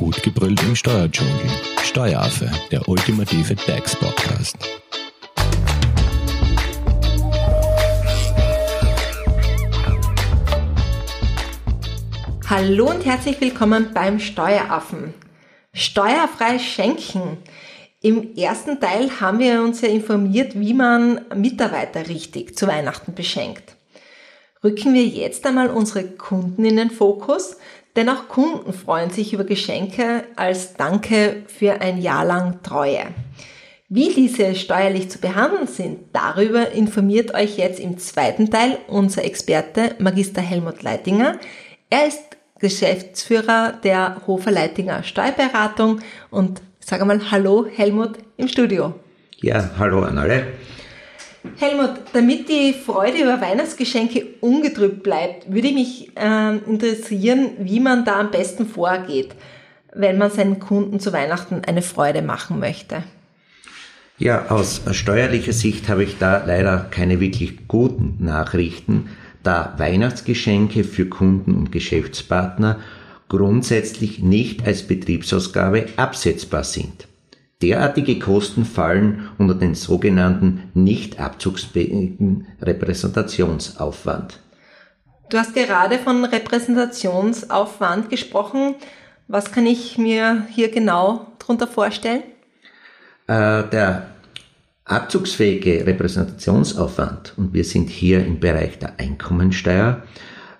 Gut gebrüllt im Steuerdschungel. Steueraffe, der ultimative DAX-Podcast. Hallo und herzlich willkommen beim Steueraffen. Steuerfrei schenken. Im ersten Teil haben wir uns ja informiert, wie man Mitarbeiter richtig zu Weihnachten beschenkt. Rücken wir jetzt einmal unsere Kunden in den Fokus, denn auch Kunden freuen sich über Geschenke als Danke für ein Jahr lang Treue. Wie diese steuerlich zu behandeln sind, darüber informiert euch jetzt im zweiten Teil unser Experte Magister Helmut Leitinger. Er ist Geschäftsführer der Hofer Leitinger Steuerberatung und sage mal Hallo Helmut im Studio. Ja, hallo an alle. Helmut, damit die Freude über Weihnachtsgeschenke ungetrübt bleibt, würde mich äh, interessieren, wie man da am besten vorgeht, wenn man seinen Kunden zu Weihnachten eine Freude machen möchte. Ja, aus steuerlicher Sicht habe ich da leider keine wirklich guten Nachrichten, da Weihnachtsgeschenke für Kunden und Geschäftspartner grundsätzlich nicht als Betriebsausgabe absetzbar sind. Derartige Kosten fallen unter den sogenannten nicht abzugsfähigen Repräsentationsaufwand. Du hast gerade von Repräsentationsaufwand gesprochen. Was kann ich mir hier genau darunter vorstellen? Äh, der abzugsfähige Repräsentationsaufwand, und wir sind hier im Bereich der Einkommensteuer,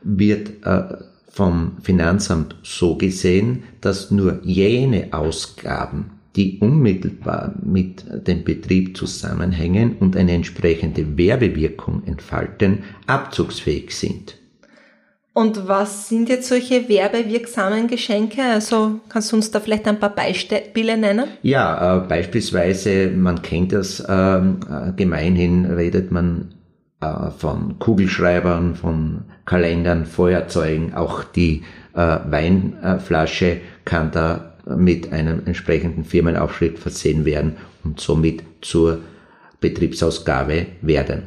wird äh, vom Finanzamt so gesehen, dass nur jene Ausgaben, die unmittelbar mit dem Betrieb zusammenhängen und eine entsprechende Werbewirkung entfalten, abzugsfähig sind. Und was sind jetzt solche werbewirksamen Geschenke? Also kannst du uns da vielleicht ein paar Beispiele nennen? Ja, äh, beispielsweise, man kennt das äh, äh gemeinhin, redet man äh, von Kugelschreibern, von Kalendern, Feuerzeugen, auch die äh, Weinflasche kann da mit einem entsprechenden Firmenaufschrift versehen werden und somit zur Betriebsausgabe werden.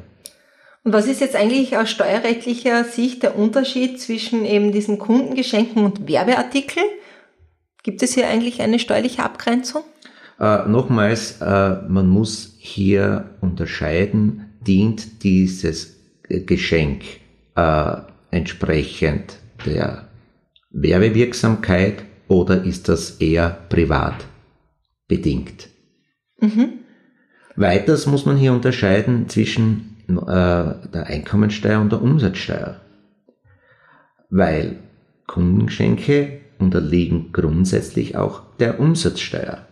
Und was ist jetzt eigentlich aus steuerrechtlicher Sicht der Unterschied zwischen eben diesen Kundengeschenken und Werbeartikeln? Gibt es hier eigentlich eine steuerliche Abgrenzung? Äh, nochmals, äh, man muss hier unterscheiden, dient dieses Geschenk äh, entsprechend der Werbewirksamkeit oder ist das eher privat bedingt? Mhm. Weiters muss man hier unterscheiden zwischen äh, der Einkommensteuer und der Umsatzsteuer, weil Kundengeschenke unterliegen grundsätzlich auch der Umsatzsteuer.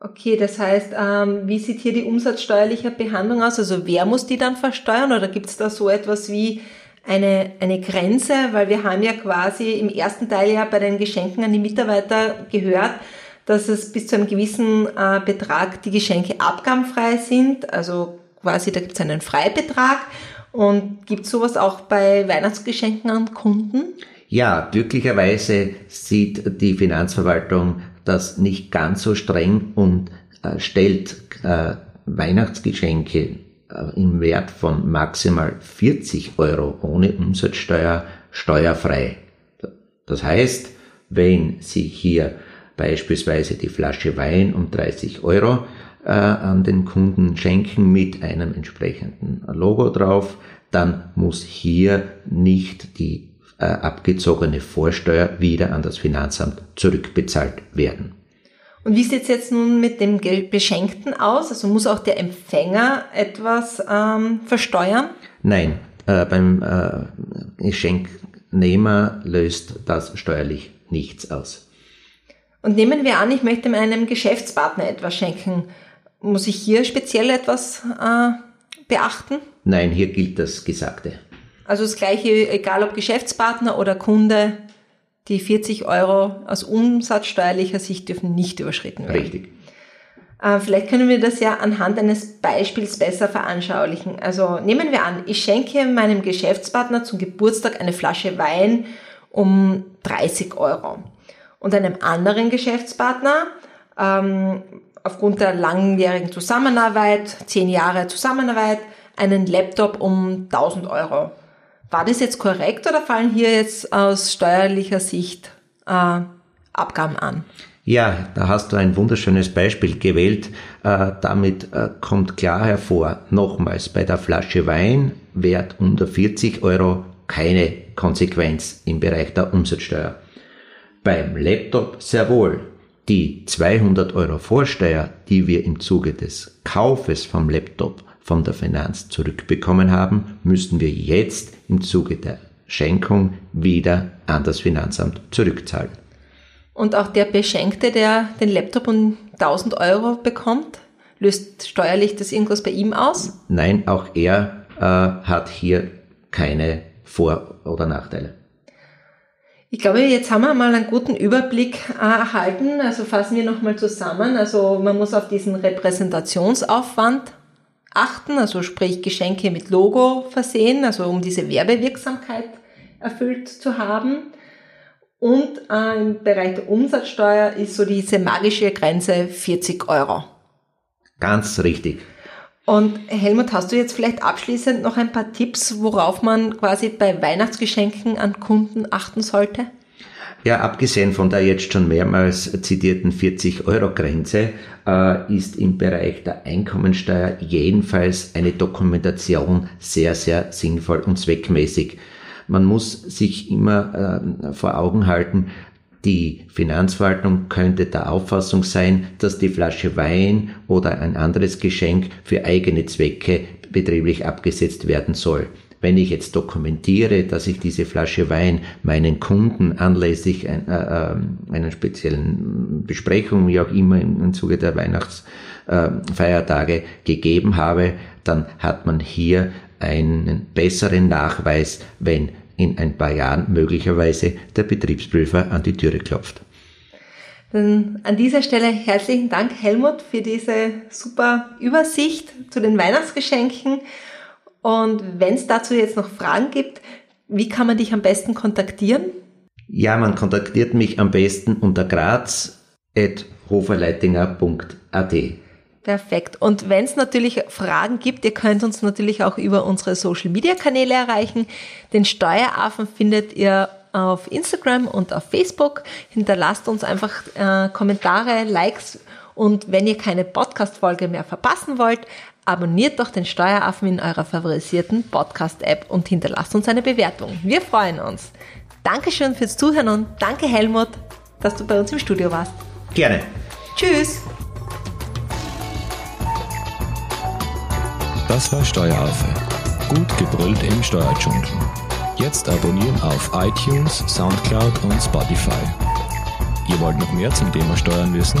Okay, das heißt, ähm, wie sieht hier die umsatzsteuerliche Behandlung aus? Also wer muss die dann versteuern oder gibt es da so etwas wie eine, eine Grenze, weil wir haben ja quasi im ersten Teil ja bei den Geschenken an die Mitarbeiter gehört, dass es bis zu einem gewissen äh, Betrag die Geschenke abgabenfrei sind. Also quasi da gibt es einen Freibetrag. Und gibt sowas auch bei Weihnachtsgeschenken an Kunden? Ja, glücklicherweise sieht die Finanzverwaltung das nicht ganz so streng und äh, stellt äh, Weihnachtsgeschenke im Wert von maximal 40 Euro ohne Umsatzsteuer steuerfrei. Das heißt, wenn Sie hier beispielsweise die Flasche Wein um 30 Euro äh, an den Kunden schenken mit einem entsprechenden Logo drauf, dann muss hier nicht die äh, abgezogene Vorsteuer wieder an das Finanzamt zurückbezahlt werden. Und wie sieht es jetzt nun mit dem Beschenkten aus? Also muss auch der Empfänger etwas ähm, versteuern? Nein, äh, beim äh, Geschenknehmer löst das steuerlich nichts aus. Und nehmen wir an, ich möchte meinem Geschäftspartner etwas schenken. Muss ich hier speziell etwas äh, beachten? Nein, hier gilt das Gesagte. Also das gleiche, egal ob Geschäftspartner oder Kunde, die 40 Euro aus umsatzsteuerlicher Sicht dürfen nicht überschritten werden. Richtig. Äh, vielleicht können wir das ja anhand eines Beispiels besser veranschaulichen. Also nehmen wir an, ich schenke meinem Geschäftspartner zum Geburtstag eine Flasche Wein um 30 Euro und einem anderen Geschäftspartner ähm, aufgrund der langjährigen Zusammenarbeit, zehn Jahre Zusammenarbeit, einen Laptop um 1000 Euro. War das jetzt korrekt oder fallen hier jetzt aus steuerlicher Sicht äh, Abgaben an. Ja, da hast du ein wunderschönes Beispiel gewählt. Äh, damit äh, kommt klar hervor, nochmals bei der Flasche Wein, Wert unter 40 Euro, keine Konsequenz im Bereich der Umsatzsteuer. Beim Laptop sehr wohl. Die 200 Euro Vorsteuer, die wir im Zuge des Kaufes vom Laptop von der Finanz zurückbekommen haben, müssen wir jetzt im Zuge der Schenkung wieder an das Finanzamt zurückzahlen. Und auch der Beschenkte, der den Laptop um 1000 Euro bekommt, löst steuerlich das irgendwas bei ihm aus? Nein, auch er äh, hat hier keine Vor- oder Nachteile. Ich glaube, jetzt haben wir mal einen guten Überblick äh, erhalten. Also fassen wir nochmal zusammen. Also man muss auf diesen Repräsentationsaufwand achten, also sprich Geschenke mit Logo versehen, also um diese Werbewirksamkeit erfüllt zu haben. Und äh, im Bereich der Umsatzsteuer ist so diese magische Grenze 40 Euro. Ganz richtig. Und Helmut, hast du jetzt vielleicht abschließend noch ein paar Tipps, worauf man quasi bei Weihnachtsgeschenken an Kunden achten sollte? Ja, abgesehen von der jetzt schon mehrmals zitierten 40-Euro-Grenze äh, ist im Bereich der Einkommensteuer jedenfalls eine Dokumentation sehr, sehr sinnvoll und zweckmäßig. Man muss sich immer äh, vor Augen halten, die Finanzverwaltung könnte der Auffassung sein, dass die Flasche Wein oder ein anderes Geschenk für eigene Zwecke betrieblich abgesetzt werden soll. Wenn ich jetzt dokumentiere, dass ich diese Flasche Wein meinen Kunden anlässlich ein, äh, ähm, einer speziellen Besprechung, wie auch immer im, Zuge der Weihnachtsfeiertage äh, gegeben habe, dann hat man hier einen besseren Nachweis, wenn in ein paar Jahren möglicherweise der Betriebsprüfer an die Türe klopft. Dann an dieser Stelle herzlichen Dank, Helmut, für diese super Übersicht zu den Weihnachtsgeschenken. Und wenn es dazu jetzt noch Fragen gibt, wie kann man dich am besten kontaktieren? Ja, man kontaktiert mich am besten unter graz.hoferleitinger.at. Perfekt. Und wenn es natürlich Fragen gibt, ihr könnt uns natürlich auch über unsere Social-Media-Kanäle erreichen. Den Steueraffen findet ihr auf Instagram und auf Facebook. Hinterlasst uns einfach äh, Kommentare, Likes und wenn ihr keine Podcast-Folge mehr verpassen wollt, abonniert doch den Steueraffen in eurer favorisierten Podcast-App und hinterlasst uns eine Bewertung. Wir freuen uns. Dankeschön fürs Zuhören und danke Helmut, dass du bei uns im Studio warst. Gerne. Tschüss. Das war Steueraffe. Gut gebrüllt im Steuerdschungel. Jetzt abonnieren auf iTunes, Soundcloud und Spotify. Ihr wollt noch mehr zum Thema Steuern wissen?